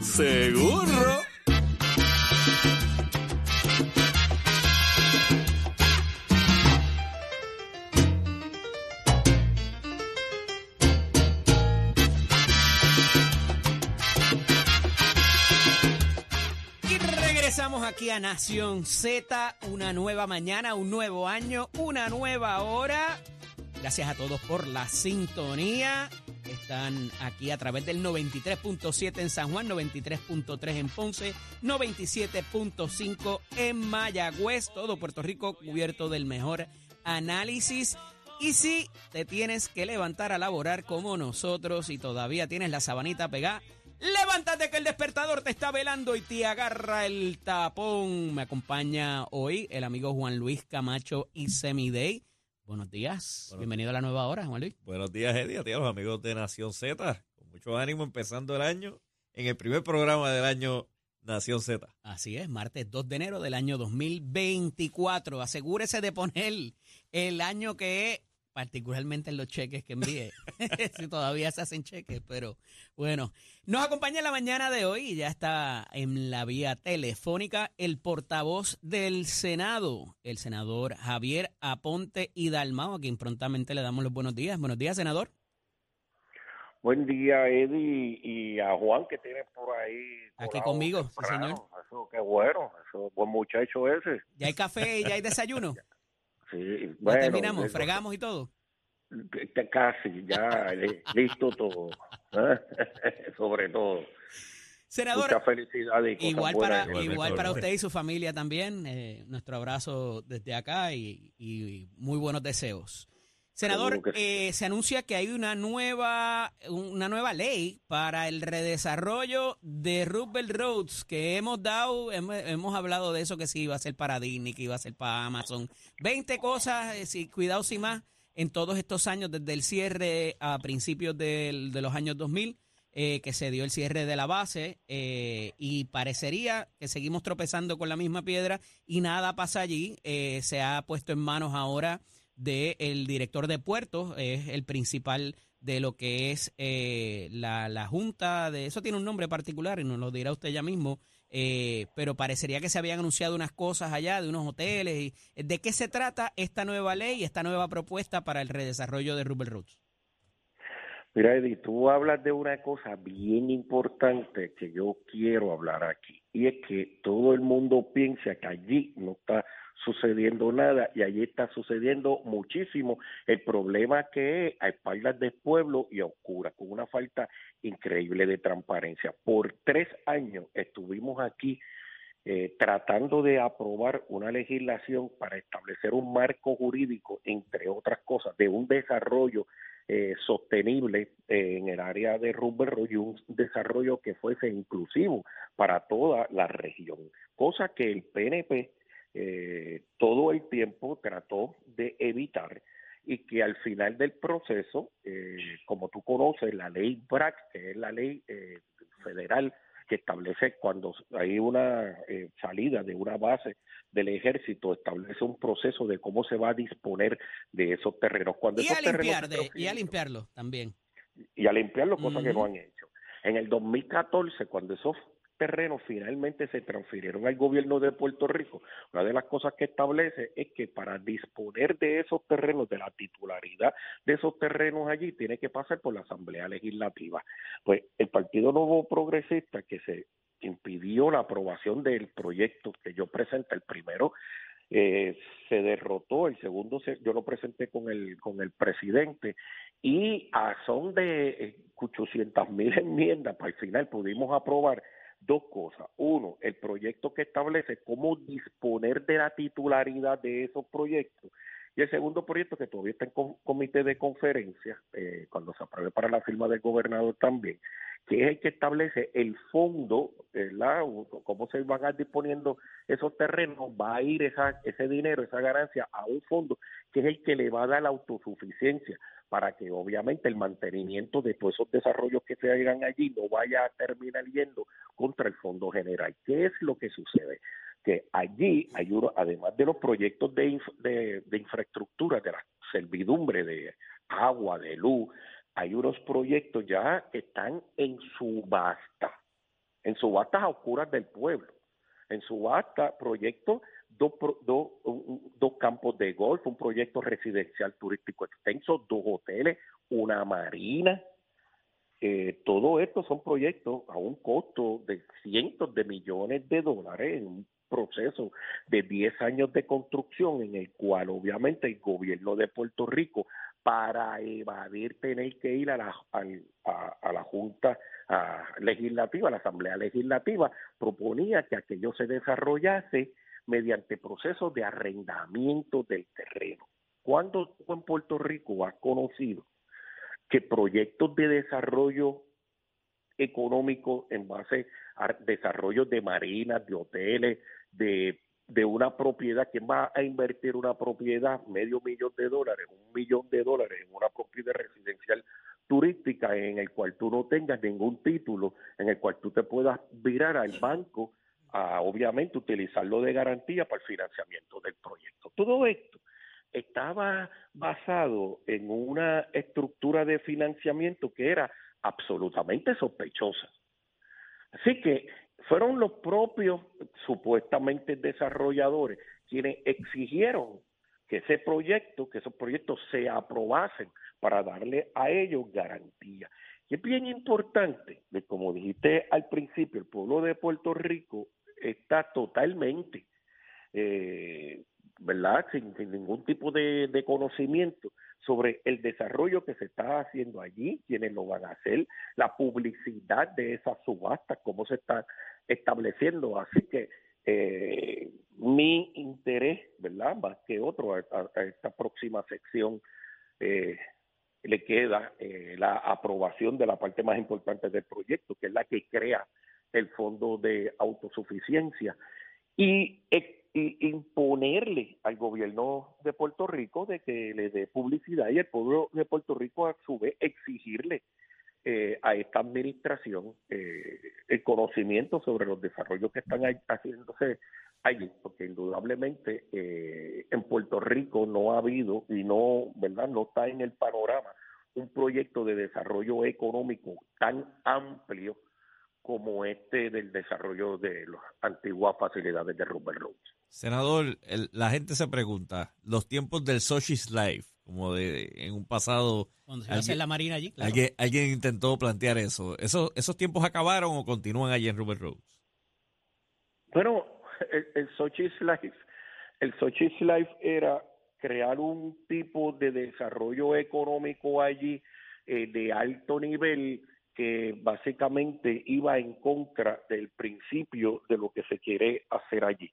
Seguro. Aquí a Nación Z, una nueva mañana, un nuevo año, una nueva hora. Gracias a todos por la sintonía. Están aquí a través del 93.7 en San Juan, 93.3 en Ponce, 97.5 en Mayagüez, todo Puerto Rico cubierto del mejor análisis. Y si te tienes que levantar a laborar como nosotros y todavía tienes la sabanita pegada, levántate que el despertador te está velando y te agarra el tapón. Me acompaña hoy el amigo Juan Luis Camacho y Semiday. Buenos días. Buenos- Bienvenido a la nueva hora, Juan Luis. Buenos días, Eddie, a ti, a los amigos de Nación Z. Con mucho ánimo empezando el año en el primer programa del año Nación Z. Así es, martes 2 de enero del año 2024. Asegúrese de poner el año que es, particularmente en los cheques que envíe, si todavía se hacen cheques, pero bueno. Nos acompaña en la mañana de hoy, y ya está en la vía telefónica, el portavoz del Senado, el senador Javier Aponte y Dalmao, a quien prontamente le damos los buenos días. Buenos días, senador. Buen día, Eddie, y a Juan que tiene por ahí. Aquí conmigo, sí, señor. Eso, qué bueno, eso, buen muchacho ese. Ya hay café y ya hay desayuno. Sí, bueno. terminamos, eso- fregamos y todo. Casi, ya, li- listo todo. ¿eh? Sobre todo. Senador, Mucha felicidad y cosas Igual buenas. para, igual para usted y su familia también. eh, nuestro abrazo desde acá y, y muy buenos deseos. Senador, eh, se anuncia que hay una nueva, una nueva ley para el redesarrollo de Roosevelt Roads que hemos dado, hemos, hemos hablado de eso que sí iba a ser para Disney, que iba a ser para Amazon. 20 cosas, eh, sí, cuidado sin más, en todos estos años, desde el cierre a principios del- de los años 2000 eh, que se dio el cierre de la base eh, y parecería que seguimos tropezando con la misma piedra y nada pasa allí. Eh, se ha puesto en manos ahora del director de puertos, es el principal de lo que es eh, la, la junta de eso tiene un nombre particular y nos lo dirá usted ya mismo eh, pero parecería que se habían anunciado unas cosas allá de unos hoteles y de qué se trata esta nueva ley esta nueva propuesta para el redesarrollo de Rubel Roots Mira, Eddie, tú hablas de una cosa bien importante que yo quiero hablar aquí, y es que todo el mundo piensa que allí no está sucediendo nada y allí está sucediendo muchísimo. El problema que es a espaldas del pueblo y a oscuras, con una falta increíble de transparencia. Por tres años estuvimos aquí eh, tratando de aprobar una legislación para establecer un marco jurídico, entre otras cosas, de un desarrollo eh, sostenible eh, en el área de Rubber y un desarrollo que fuese inclusivo para toda la región, cosa que el PNP eh, todo el tiempo trató de evitar y que al final del proceso, eh, como tú conoces, la ley BRAC, que es la ley eh, federal que establece cuando hay una eh, salida de una base del ejército, establece un proceso de cómo se va a disponer de esos terrenos. Cuando y esos a terrenos limpiar se de, y a limpiarlo también y a limpiarlo, cosa que Ujú. no han hecho. En el 2014, cuando esos terrenos finalmente se transfirieron al gobierno de Puerto Rico, una de las cosas que establece es que para disponer de esos terrenos, de la titularidad de esos terrenos allí, tiene que pasar por la Asamblea Legislativa. Pues el Partido Nuevo Progresista, que se impidió la aprobación del proyecto que yo presenté, el primero, eh, se derrotó, el segundo se- yo lo presenté con el con el presidente y a son de 800 mil enmiendas para el final pudimos aprobar dos cosas. Uno, el proyecto que establece cómo disponer de la titularidad de esos proyectos. Y el segundo proyecto que todavía está en com- comité de conferencia, eh, cuando se apruebe para la firma del gobernador también, que es el que establece el fondo, ¿verdad? Cómo se van a ir disponiendo esos terrenos, va a ir esa, ese dinero, esa ganancia a un fondo que es el que le va a dar la autosuficiencia para que obviamente el mantenimiento de todos esos desarrollos que se hagan allí no vaya a terminar yendo contra el fondo general. ¿Qué es lo que sucede? Que allí hay uno, además de los proyectos de, inf- de, infraestructura, de la servidumbre de agua, de luz, hay unos proyectos ya que están en subasta. en subastas a oscuras del pueblo, en subasta proyectos, dos, dos, dos campos de golf, un proyecto residencial turístico extenso, dos hoteles, una marina. Eh, todo esto son proyectos a un costo de cientos de millones de dólares en un proceso de 10 años de construcción en el cual obviamente el gobierno de Puerto Rico para evadir tener que ir a la, a, la Junta Legislativa, a la Asamblea Legislativa, proponía que aquello se desarrollase mediante procesos de arrendamiento del terreno. ¿Cuándo en Puerto Rico ha conocido que proyectos de desarrollo económico en base a desarrollo de marinas, de hoteles, de de una propiedad, ¿quién va a invertir una propiedad, medio millón de dólares, un millón de dólares en una propiedad residencial turística en el cual tú no tengas ningún título, en el cual tú te puedas virar al banco a obviamente utilizarlo de garantía para el financiamiento del proyecto? Todo esto estaba basado en una estructura de financiamiento que era absolutamente sospechosa. Así que fueron los propios supuestamente desarrolladores quienes exigieron que ese proyecto, que esos proyectos se aprobasen para darle a ellos garantía. Y es bien importante, de como dijiste al principio, el pueblo de Puerto Rico está totalmente, eh, ¿verdad? Sin, ningún tipo de, conocimiento sobre el desarrollo que se está haciendo allí, quienes lo van a hacer, la publicidad de esas subastas, cómo se está estableciendo. Así que eh, mi interés, ¿verdad? Más que otro a, esta próxima sección eh, le queda eh, la aprobación de la parte más importante del proyecto, que es la que crea el fondo de autosuficiencia y, y, imponerle al gobierno de Puerto Rico de que le dé publicidad y el pueblo de Puerto Rico a su vez exigirle eh, a esta administración eh, el conocimiento sobre los desarrollos que están haciéndose allí, porque indudablemente eh, en Puerto Rico no ha habido y no, ¿verdad? No está en el panorama un proyecto de desarrollo económico tan amplio como este del desarrollo de las antiguas facilidades de Rubber Roads. Senador, la gente se pregunta, los tiempos del Sochi's Life, como de en un pasado... Cuando se hace la marina allí, alguien, intentó plantear eso. eso. ¿Esos tiempos acabaron o continúan allí en Rubber Roads? Bueno, el, el Sochi's Life, el Sochi's Life era crear un tipo de desarrollo económico allí eh, de alto nivel que básicamente iba en contra del principio de lo que se quiere hacer allí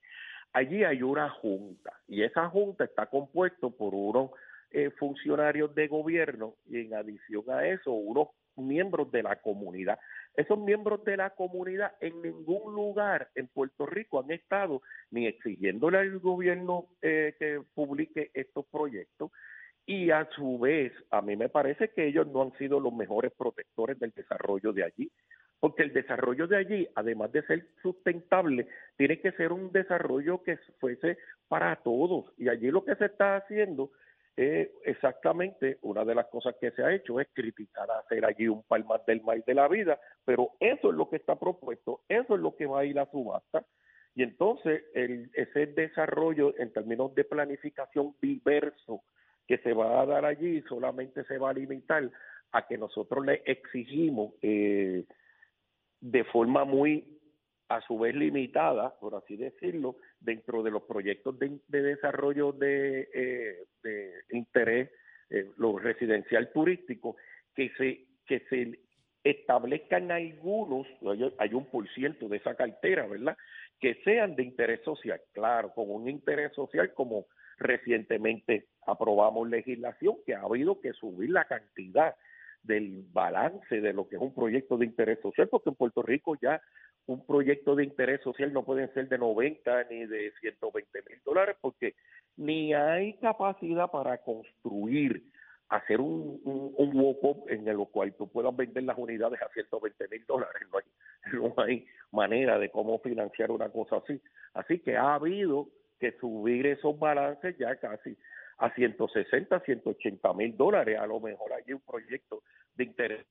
allí hay una junta y esa junta está compuesta por unos eh, funcionarios de gobierno y en adición a eso unos miembros de la comunidad. Esos miembros de la comunidad en ningún lugar en Puerto Rico han estado ni exigiéndole al gobierno eh, que publique estos proyectos y a su vez a mí me parece que ellos no han sido los mejores protectores del desarrollo de allí porque el desarrollo de allí, además de ser sustentable, tiene que ser un desarrollo que fuese para todos. Y allí lo que se está haciendo es exactamente una de las cosas que se ha hecho es criticar hacer allí un palmar del maíz de la vida, pero eso es lo que está propuesto, eso es lo que va a ir a subasta. Y entonces el, ese desarrollo en términos de planificación diverso que se va a dar allí solamente se va a limitar a que nosotros le exigimos eh, de forma muy, a su vez limitada, por así decirlo, dentro de los proyectos de, desarrollo de, eh, interés, eh, lo residencial turístico, que se, que se establezcan algunos, hay un por ciento de esa cartera, ¿verdad? Que sean de interés social, claro, con un interés social como recientemente aprobamos legislación que ha habido que subir la cantidad del balance de lo que es un proyecto de interés social, porque en Puerto Rico ya un proyecto de interés social no puede ser de 90 ni de 120 mil dólares, porque ni hay capacidad para construir, hacer un, un, un en el cual tú puedas vender las unidades a 120 mil dólares. No hay, no hay manera de cómo financiar una cosa así. Así que ha habido que subir esos balances ya casi a 160, 180 mil dólares. A lo mejor hay un proyecto de interés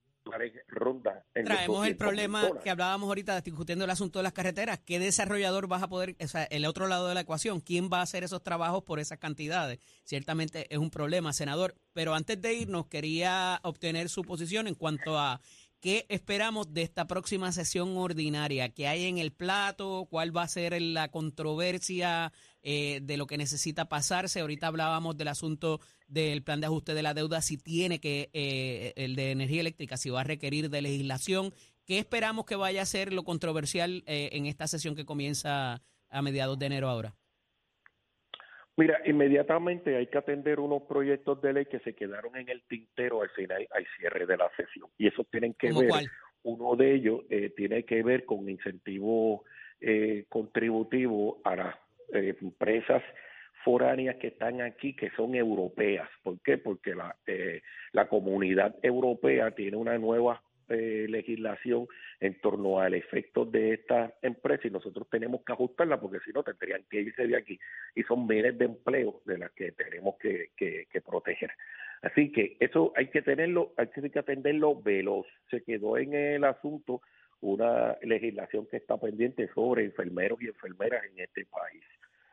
ronda. En Traemos el problema que hablábamos ahorita discutiendo el asunto de las carreteras. ¿Qué desarrollador vas a poder, o sea, el otro lado de la ecuación, quién va a hacer esos trabajos por esas cantidades? Ciertamente es un problema, senador. Pero antes de irnos, quería obtener su posición en cuanto a ¿Qué esperamos de esta próxima sesión ordinaria? ¿Qué hay en el plato? ¿Cuál va a ser la controversia eh, de lo que necesita pasarse? Ahorita hablábamos del asunto del plan de ajuste de la deuda, si tiene que, eh, el de energía eléctrica, si va a requerir de legislación. ¿Qué esperamos que vaya a ser lo controversial eh, en esta sesión que comienza a mediados de enero ahora? Mira, inmediatamente hay que atender unos proyectos de ley que se quedaron en el tintero al final, al cierre de la sesión. Y esos tienen que ver, uno de ellos eh, tiene que ver con incentivos eh, contributivos a las eh, empresas foráneas que están aquí, que son europeas. ¿Por qué? Porque la, eh, la comunidad europea tiene una nueva eh, legislación en torno al efecto de esta empresa y nosotros tenemos que ajustarla porque si no tendrían que irse de aquí y son miles de empleos de las que tenemos que, que, proteger. Así que eso hay que tenerlo, hay que atenderlo veloz. Se quedó en el asunto una legislación que está pendiente sobre enfermeros y enfermeras en este país.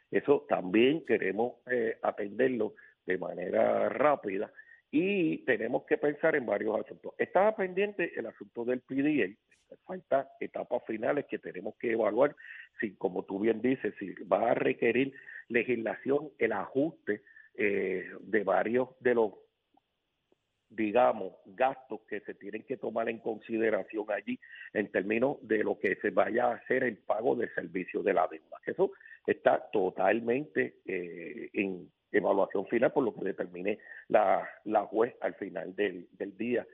Eso también queremos eh, atenderlo de manera rápida y tenemos que pensar en varios asuntos. Estaba pendiente el asunto del PDA, falta etapas finales que tenemos que evaluar, si como tú bien dices, si va a requerir legislación el ajuste eh, de varios de los digamos, gastos que se tienen que tomar en consideración allí en términos de lo que se vaya a hacer el pago del servicio de la deuda. Eso está totalmente eh, en evaluación final por lo que determine la, la juez al final del, del día.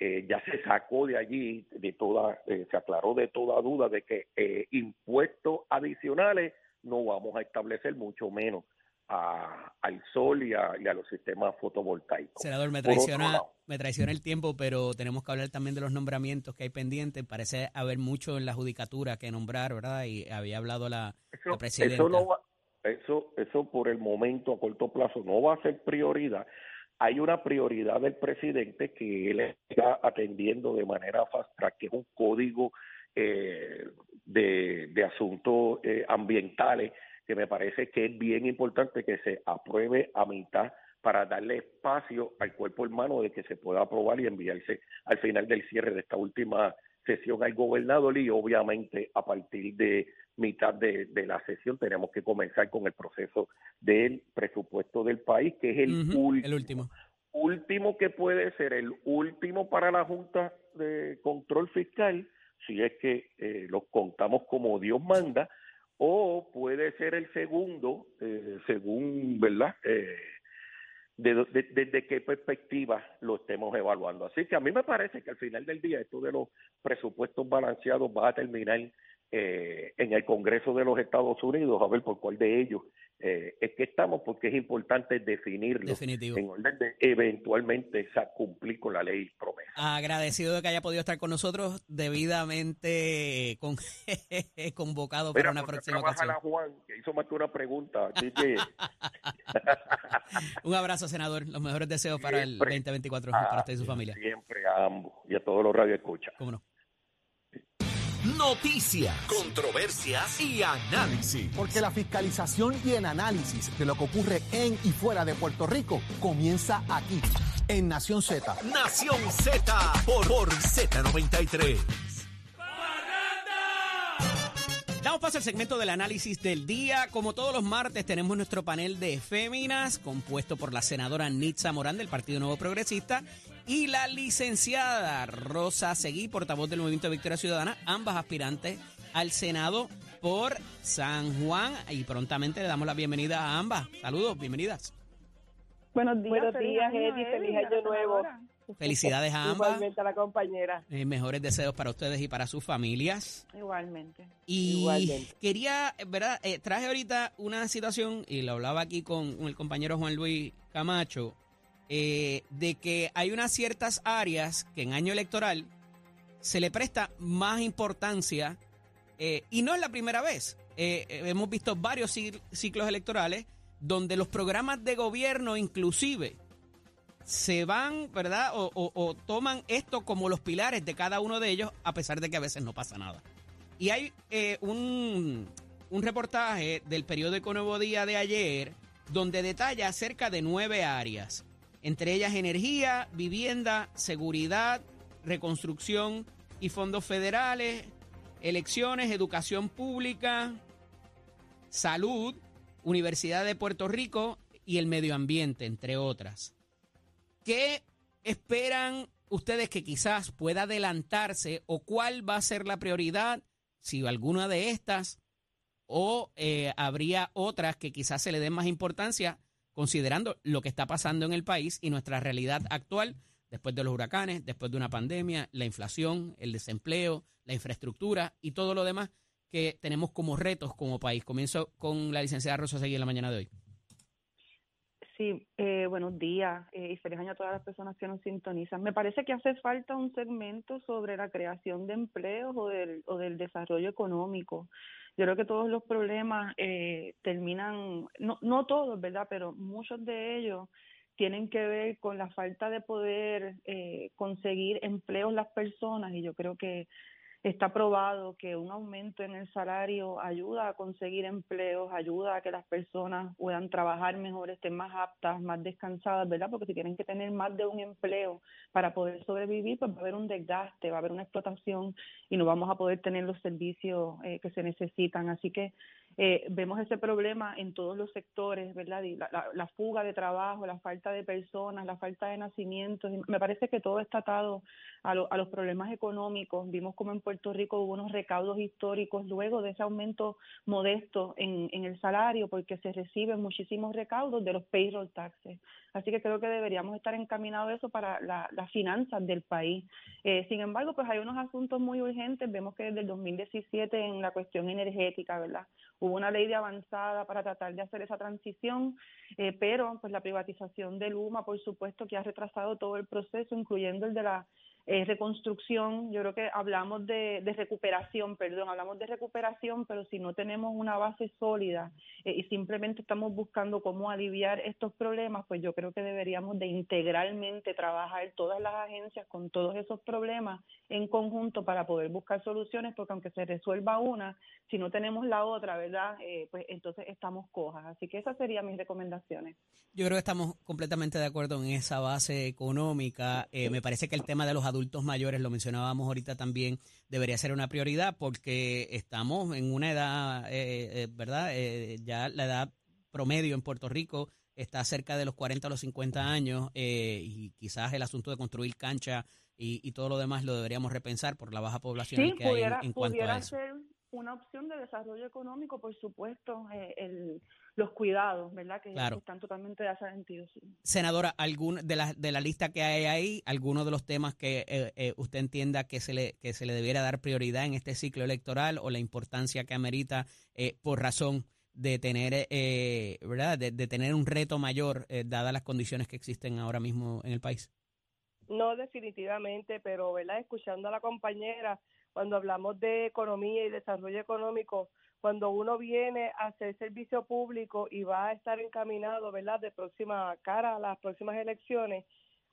Eh, ya se sacó de allí, de toda, eh, se aclaró de toda duda de que eh, impuestos adicionales no vamos a establecer, mucho menos a, al sol y a, los sistemas fotovoltaicos. Senador, me traiciona, me traiciona el tiempo, pero tenemos que hablar también de los nombramientos que hay pendientes. Parece haber mucho en la judicatura que nombrar, ¿verdad? Y había hablado la, presidenta. Eso no va, eso, eso por el momento a corto plazo no va a ser prioridad. Hay una prioridad del presidente que él está atendiendo de manera fast track, que es un código eh, de, de, asuntos eh, ambientales que me parece que es bien importante que se apruebe a mitad para darle espacio al cuerpo hermano de que se pueda aprobar y enviarse al final del cierre de esta última sesión al gobernador y obviamente a partir de mitad de, la sesión tenemos que comenzar con el proceso del presupuesto del país, que es el, último, último. que puede ser el último para la Junta de Control Fiscal, si es que eh, los contamos como Dios manda, o puede ser el segundo, eh, según, ¿verdad? Eh, desde qué perspectiva lo estemos evaluando. Así que a mí me parece que al final del día esto de los presupuestos balanceados va a terminar eh, en el Congreso de los Estados Unidos, a ver por cuál de ellos eh, es que estamos, porque es importante definirlo en orden de eventualmente cumplir con la ley promesa. Agradecido de que haya podido estar con nosotros, debidamente con, convocado para una próxima ocasión. A Juan, que hizo más que una pregunta. Un abrazo, senador. Los mejores deseos para el 2024 para usted y su familia. Siempre a ambos y a todos los radioescuchas. ¿Cómo no? Noticias, controversias y análisis. Porque la fiscalización y el análisis de lo que ocurre en y fuera de Puerto Rico comienza aquí, en Nación Z. Nación Z por, por Z93. Damos paso al segmento del análisis del día. Como todos los martes, tenemos nuestro panel de féminas, compuesto por la senadora Nitza Morán del Partido Nuevo Progresista y la licenciada Rosa Seguí, portavoz del Movimiento de Victoria Ciudadana, ambas aspirantes al Senado por San Juan. Y prontamente le damos la bienvenida a ambas. Saludos, bienvenidas. Buenos días, Buenos días, Eddie. Feliz año nuevo. Felicidades a ambas. Igualmente a la compañera. Eh, mejores deseos para ustedes y para sus familias. Igualmente. Y quería, ¿verdad? Eh, traje ahorita una situación, y lo hablaba aquí con, el compañero Juan Luis Camacho, eh, de que hay unas ciertas áreas que en año electoral se le presta más importancia, y no es la primera vez. hemos visto varios ciclos electorales donde los programas de gobierno inclusive se van, ¿verdad? O, toman esto como los pilares de cada uno de ellos, a pesar de que a veces no pasa nada. Y hay eh, un, un reportaje del periódico Nuevo Día de ayer donde detalla cerca de nueve áreas, entre ellas energía, vivienda, seguridad, reconstrucción y fondos federales, elecciones, educación pública, salud, Universidad de Puerto Rico y el medio ambiente, entre otras. ¿Qué esperan ustedes que quizás pueda adelantarse o cuál va a ser la prioridad, si alguna de estas, o eh, habría otras que quizás se le den más importancia considerando lo que está pasando en el país y nuestra realidad actual después de los huracanes, después de una pandemia, la inflación, el desempleo, la infraestructura y todo lo demás que tenemos como retos como país. Comienzo con la licenciada Rosa Seguí en la mañana de hoy. Sí, eh, buenos días eh, y feliz año a todas las personas que nos sintonizan. Me parece que hace falta un segmento sobre la creación de empleos o del, o del desarrollo económico. Yo creo que todos los problemas eh, terminan, no, no todos, ¿verdad? Pero muchos de ellos tienen que ver con la falta de poder eh, conseguir empleos las personas y yo creo que Está probado que un aumento en el salario ayuda a conseguir empleos, ayuda a que las personas puedan trabajar mejor, estén más aptas, más descansadas, ¿verdad? Porque si tienen que tener más de un empleo para poder sobrevivir, pues va a haber un desgaste, va a haber una explotación y no vamos a poder tener los servicios eh, que se necesitan. Así que eh, vemos ese problema en todos los sectores, ¿verdad? la, la, fuga de trabajo, la falta de personas, la falta de nacimientos. me parece que todo está atado a, a los problemas económicos. Vimos como en Puerto Rico hubo unos recaudos históricos luego de ese aumento modesto en el salario, porque se reciben muchísimos recaudos de los payroll taxes. Así que creo que deberíamos estar encaminados eso para las finanzas del país. Eh, sin embargo, pues hay unos asuntos muy urgentes. Vemos que desde el 2017 en la cuestión energética, ¿verdad? Hubo una ley de avanzada para tratar de hacer esa transición, eh, pero pues la privatización del UMA, por supuesto, que ha retrasado todo el proceso, incluyendo el de la eh, reconstrucción, yo creo que hablamos de, recuperación, perdón, hablamos de recuperación, pero si no tenemos una base sólida eh, y simplemente estamos buscando cómo aliviar estos problemas, pues yo creo que deberíamos de integralmente trabajar todas las agencias con todos esos problemas en conjunto para poder buscar soluciones, porque aunque se resuelva una, si no tenemos la otra, ¿verdad? Eh, pues entonces estamos cojas. Así que esas serían mis recomendaciones. Yo creo que estamos completamente de acuerdo en esa base económica. me parece que el tema de los adultos mayores, lo mencionábamos ahorita también, debería ser una prioridad porque estamos en una edad, eh, eh, ¿verdad? Eh, ya la edad promedio en Puerto Rico está cerca de los 40 o los 50 años y quizás el asunto de construir cancha y, todo lo demás lo deberíamos repensar por la baja población que hay en, cuanto a eso una opción de desarrollo económico, por supuesto, eh, el, los cuidados, ¿verdad? Que están totalmente desarrollados. Senadora, ¿algún, de, la, de la lista que hay ahí, alguno de los temas que eh, eh, usted entienda que se, le, que se le debiera dar prioridad en este ciclo electoral o la importancia que amerita por razón de tener, ¿verdad? De, de, tener un reto mayor, dadas las condiciones que existen ahora mismo en el país? No, definitivamente, pero, ¿verdad? Escuchando a la compañera, cuando hablamos de economía y desarrollo económico, cuando uno viene a hacer servicio público y va a estar encaminado, ¿verdad?, de próxima cara a las próximas elecciones,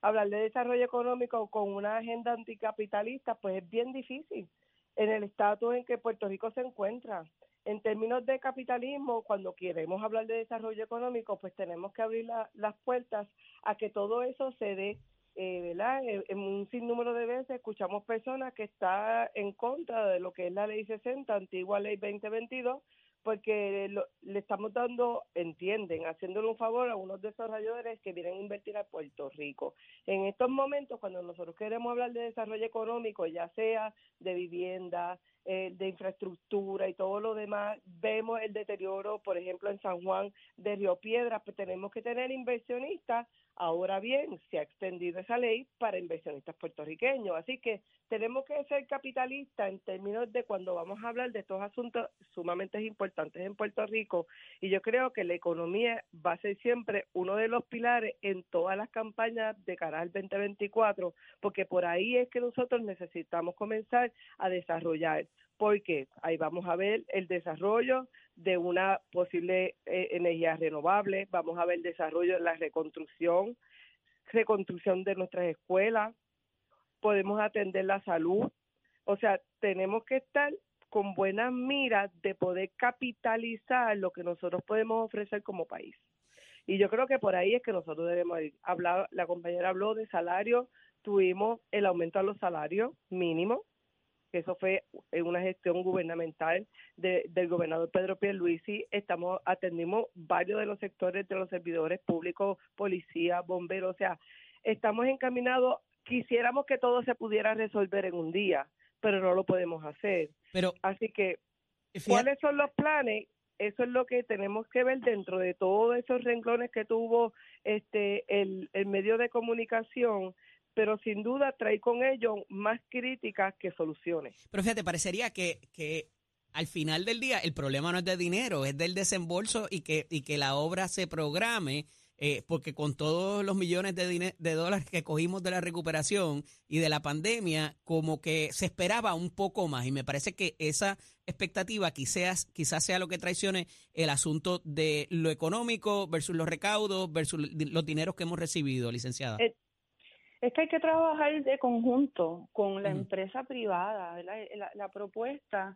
hablar de desarrollo económico con una agenda anticapitalista, pues es bien difícil en el estatus en que Puerto Rico se encuentra. En términos de capitalismo, cuando queremos hablar de desarrollo económico, pues tenemos que abrir las puertas a que todo eso se dé eh, ¿verdad? Eh, en un sinnúmero de veces escuchamos personas que están en contra de lo que es la ley 60, antigua ley 2022, porque le estamos dando, entienden, haciéndole un favor a unos desarrolladores que vienen a invertir a Puerto Rico. En estos momentos, cuando nosotros queremos hablar de desarrollo económico, ya sea de vivienda, eh, de infraestructura y todo lo demás, vemos el deterioro, por ejemplo, en San Juan de Río Piedras, pues tenemos que tener inversionistas. Ahora bien, se ha extendido esa ley para inversionistas puertorriqueños, así que tenemos que ser capitalistas en términos de cuando vamos a hablar de estos asuntos sumamente importantes en Puerto Rico y yo creo que la economía va a ser siempre uno de los pilares en todas las campañas de cara al 2024 porque por ahí es que nosotros necesitamos comenzar a desarrollar porque ahí vamos a ver el desarrollo de una posible eh, energía renovable, vamos a ver el desarrollo de la reconstrucción, reconstrucción de nuestras escuelas, podemos atender la salud. O sea, tenemos que estar con buenas miras de poder capitalizar lo que nosotros podemos ofrecer como país. Y yo creo que por ahí es que nosotros debemos ir. Hablar, la compañera habló de salario, tuvimos el aumento a los salarios mínimos, que eso fue en una gestión gubernamental de, del gobernador Pedro Pierluisi. Estamos atendimos varios de los sectores de los servidores públicos, policía, bomberos, o sea, estamos encaminados. Quisiéramos que todo se pudiera resolver en un día, pero no lo podemos hacer. Pero Así que, fíjate- ¿cuáles son los planes? Eso es lo que tenemos que ver dentro de todos esos renglones que tuvo este el, el medio de comunicación, pero sin duda trae con ello más críticas que soluciones. Pero fíjate, parecería que, que al final del día el problema no es de dinero, es del desembolso y que, y que la obra se programe, eh, porque con todos los millones de, de dólares que cogimos de la recuperación y de la pandemia, como que se esperaba un poco más. Y me parece que esa expectativa quizás, quizás sea lo que traicione el asunto de lo económico versus los recaudos versus los dineros que hemos recibido, licenciada. Eh, Es que hay que trabajar de conjunto con la Ujú. empresa privada, ¿verdad? La, la propuesta,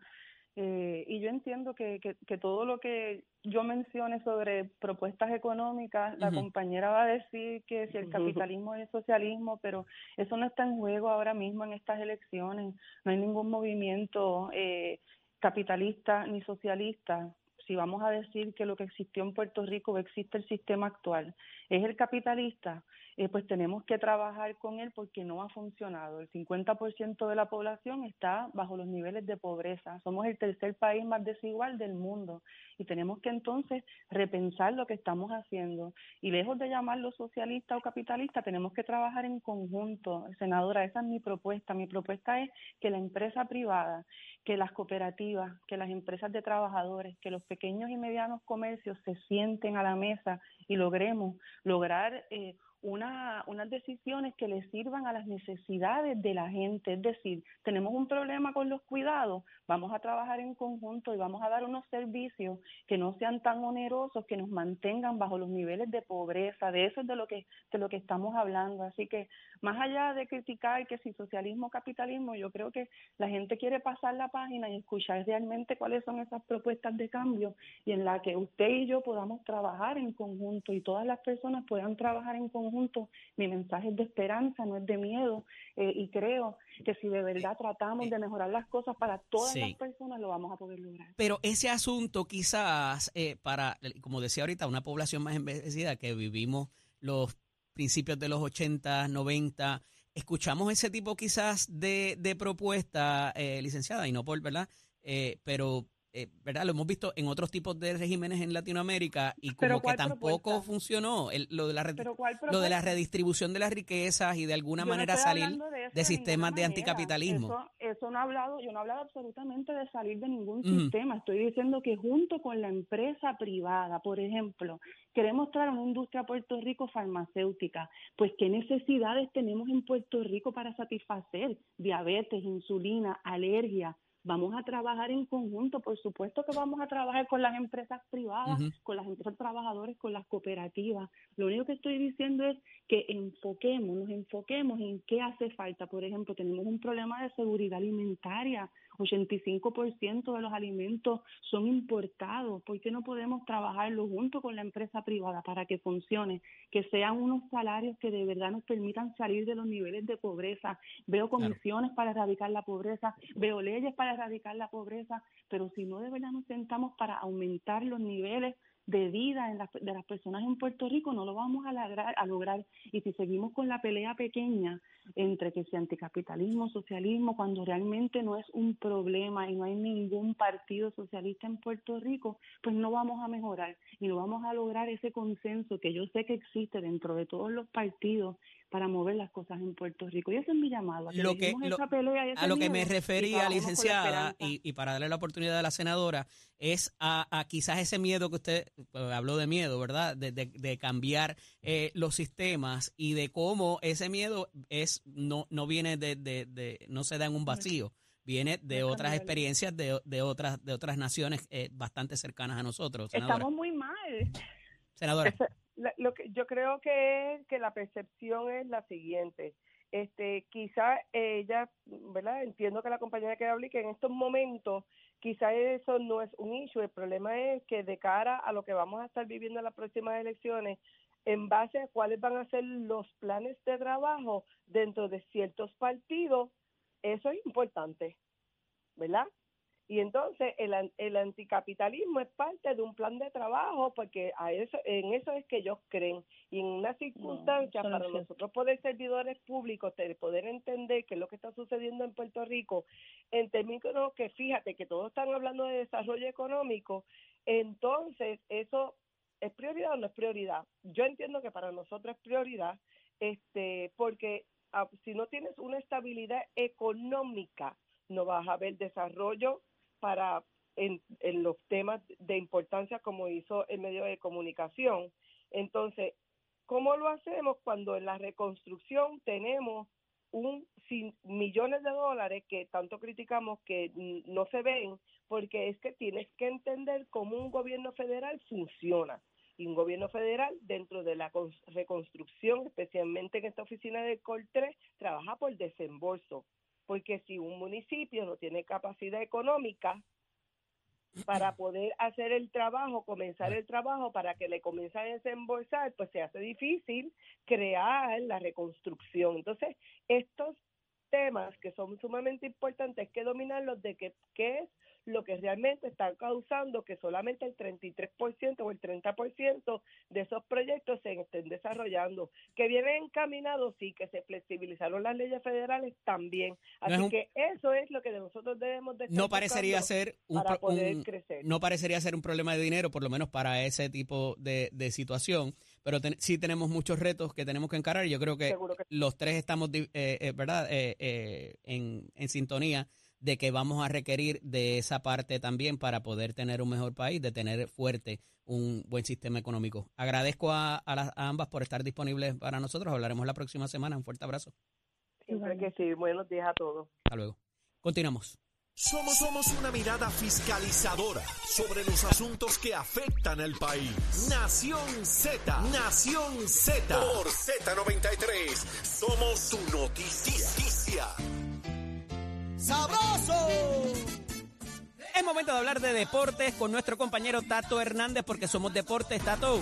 eh, y yo entiendo que, que, que todo lo que yo mencione sobre propuestas económicas, la compañera va a decir que si el capitalismo es socialismo, pero eso no está en juego ahora mismo en estas elecciones. No hay ningún movimiento eh, capitalista ni socialista. Si vamos a decir que lo que existió en Puerto Rico existe el sistema actual es el capitalista, eh, pues tenemos que trabajar con él porque no ha funcionado. El 50% de la población está bajo los niveles de pobreza. Somos el tercer país más desigual del mundo y tenemos que entonces repensar lo que estamos haciendo. Y lejos de llamarlo socialista o capitalista, tenemos que trabajar en conjunto. Senadora, esa es mi propuesta. Mi propuesta es que la empresa privada, que las cooperativas, que las empresas de trabajadores, que los pequeños y medianos comercios se sienten a la mesa y logremos lograr eh, una, unas decisiones que le sirvan a las necesidades de la gente. Es decir, tenemos un problema con los cuidados, vamos a trabajar en conjunto y vamos a dar unos servicios que no sean tan onerosos, que nos mantengan bajo los niveles de pobreza. De eso es de lo que, de lo que estamos hablando. Así que, más allá de criticar que si socialismo o capitalismo, yo creo que la gente quiere pasar la página y escuchar realmente cuáles son esas propuestas de cambio y en la que usted y yo podamos trabajar en conjunto y todas las personas puedan trabajar en conjunto. Mi mensaje es de esperanza, no es de miedo eh, y creo que si de verdad tratamos de mejorar las cosas para todas Sí. las personas lo vamos a poder lograr. Pero ese asunto quizás eh, para, como decía ahorita, una población más envejecida que vivimos los principios de los 80, 90, escuchamos ese tipo quizás de, de propuesta, eh, licenciada, y no por, ¿verdad? Eh, pero, eh, ¿verdad? Lo hemos visto en otros tipos de regímenes en Latinoamérica y como que ¿cuál tampoco propuesta? funcionó el- lo, de la, red- Pero ¿cuál lo de la redistribución de las riquezas y de alguna Yo manera salir de, sistemas de anticapitalismo. Eso, eso no ha hablado, yo no he hablado absolutamente de salir de ningún sistema. Estoy diciendo que junto con la empresa privada, por ejemplo, queremos traer una industria a Puerto Rico farmacéutica. Pues qué necesidades tenemos en Puerto Rico para satisfacer diabetes, insulina, alergia. Vamos a trabajar en conjunto, por supuesto que vamos a trabajar con las empresas privadas, con las empresas trabajadores, con las cooperativas. Lo único que estoy diciendo es que enfoquemos, nos enfoquemos en qué hace falta. Por ejemplo, tenemos un problema de seguridad alimentaria. 85% de los alimentos son importados. ¿Por qué no podemos trabajarlo junto con la empresa privada para que funcione? Que sean unos salarios que de verdad nos permitan salir de los niveles de pobreza. Veo comisiones para erradicar la pobreza, veo leyes para erradicar la pobreza, pero si no de verdad nos sentamos para aumentar los niveles de vida en las- de las personas en Puerto Rico no lo vamos a lograr, y si seguimos con la pelea pequeña entre que sea anticapitalismo, socialismo, cuando realmente no es un problema y no hay ningún partido socialista en Puerto Rico, pues no vamos a mejorar. Y no vamos a lograr ese consenso que yo sé que existe dentro de todos los partidos para mover las cosas en Puerto Rico. Y ese es mi llamado, a que Lo que- dejemos lo- esa pelea y ese a lo que me y refería, licenciada, y, y para darle la oportunidad a la senadora, es a, a quizás ese miedo que usted pues, habló de miedo, ¿verdad? De, de- de cambiar eh, los sistemas y de cómo ese miedo es no no viene de, de- de- no se da en un vacío, viene de otras experiencias de, de otras de otras naciones eh, bastante cercanas a nosotros. Senadora. Estamos muy mal. senadora. La- lo que yo creo que es que la percepción es la siguiente. Este, quizá ella, ¿verdad? Entiendo que la compañera que habla y que en estos momentos quizá eso no es un issue. El problema es que de cara a lo que vamos a estar viviendo en las próximas elecciones, en base a cuáles van a ser los planes de trabajo dentro de ciertos partidos, eso es importante, ¿verdad? Y entonces el, el anticapitalismo es parte de un plan de trabajo porque a eso, en eso es que ellos creen. Y en una circunstancia no para nosotros poder servidores públicos, poder entender qué es lo que está sucediendo en Puerto Rico, en términos que fíjate que todos están hablando de desarrollo económico, entonces eso es prioridad o no es prioridad. Yo entiendo que para nosotros es prioridad, este, porque ah, si no tienes una estabilidad económica, no vas a ver desarrollo para en, en los temas de importancia como hizo el medio de comunicación. Entonces, ¿cómo lo hacemos cuando en la reconstrucción tenemos un millones de dólares que tanto criticamos que no se ven? Porque es que tienes que entender cómo un gobierno federal funciona. Y un gobierno federal dentro de la cons- reconstrucción, especialmente en esta oficina del COL 3, trabaja por desembolso. Porque si un municipio no tiene capacidad económica, para poder hacer el trabajo, comenzar el trabajo para que le comiencen a desembolsar, pues se hace difícil crear la reconstrucción. Entonces, estos temas que son sumamente importantes, hay que dominarlos de que, qué es lo que realmente está causando que solamente el 33% o el 30% de esos proyectos se estén desarrollando. Que vienen encaminados, sí, que se flexibilizaron las leyes federales también. No Así un- que eso es lo que nosotros debemos de estar No parecería ser un, para poder un- crecer. no parecería ser un problema de dinero, por lo menos para ese tipo de, de situación, pero ten- sí tenemos muchos retos que tenemos que encarar yo creo que los tres estamos, eh, eh, ¿verdad?, Eh, eh, en, en sintonía de que vamos a requerir de esa parte también para poder tener un mejor país, de tener fuerte un buen sistema económico. Agradezco a, a las, a ambas por estar disponibles para nosotros. Hablaremos la próxima semana. Un fuerte abrazo. Siempre que sí. Buenos días a todos. Hasta luego. Continuamos. Somos, somos una mirada fiscalizadora sobre los asuntos que afectan al país. Nación Z, Nación Z. Por Z93, somos su noticia. Es momento de hablar de deportes con nuestro compañero Tato Hernández porque somos deportes, Tato.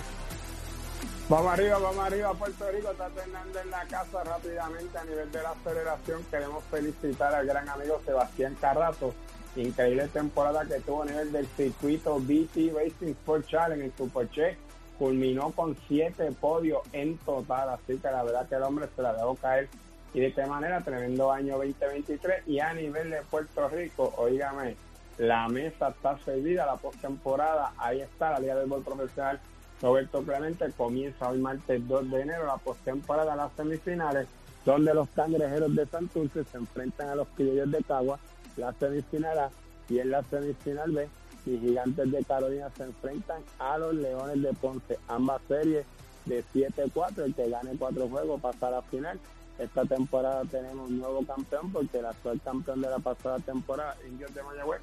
Vamos arriba, vamos arriba, Puerto Rico. Tato Hernández en la casa rápidamente a nivel de la federación. Queremos felicitar al gran amigo Sebastián Carrato. Increíble temporada que tuvo a nivel del circuito BT Racing Sport Challenge en Superche. Culminó con siete podios en total. Así que la verdad que el hombre se la dejó caer. Y de qué manera, tremendo año 2023. Y a nivel de Puerto Rico, oígame, la mesa está servida, la postemporada, ahí está la Liga de Béisbol Profesional Roberto Clemente comienza hoy martes 2 de enero la postemporada, las semifinales, donde los cangrejeros de Santurce se enfrentan a los criollos de Cagua, la semifinal A y en la semifinal B, y Gigantes de Carolina se enfrentan a los Leones de Ponce, ambas series de 7-4, el que gane cuatro juegos pasa a final. Esta temporada tenemos un nuevo campeón porque el actual campeón de la pasada temporada, Indios de Mayagüez,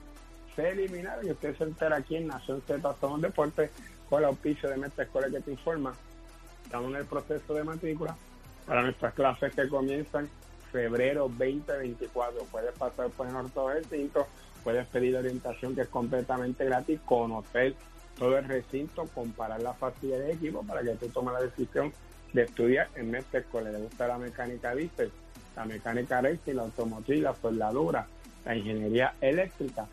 se eliminaron y usted se entera aquí en Nación Z Somos Deportes con el auspicio de Mestre Escuela que te informa. Estamos en el proceso de matrícula para nuestras clases que comienzan febrero 2024. Puedes pasar por el Norte recinto, puedes pedir orientación que es completamente gratis, conocer todo el recinto, comparar la facilidad de equipo para que tú tomes la decisión de estudiar en Mestre Escuela. Le gusta la mecánica diésel, la mecánica racing, la automotriz, la soldadura, la ingeniería eléctrica.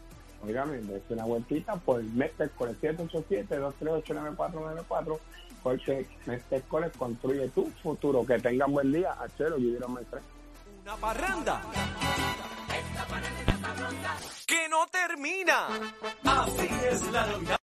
Óigame, es una vueltita por Mestre Escuela 787-238-9494 porque Mestre Escuela construye tu futuro. Que tengan buen día. Achero, vivieron Mestre. Una parranda que no termina. Así es la Navidad.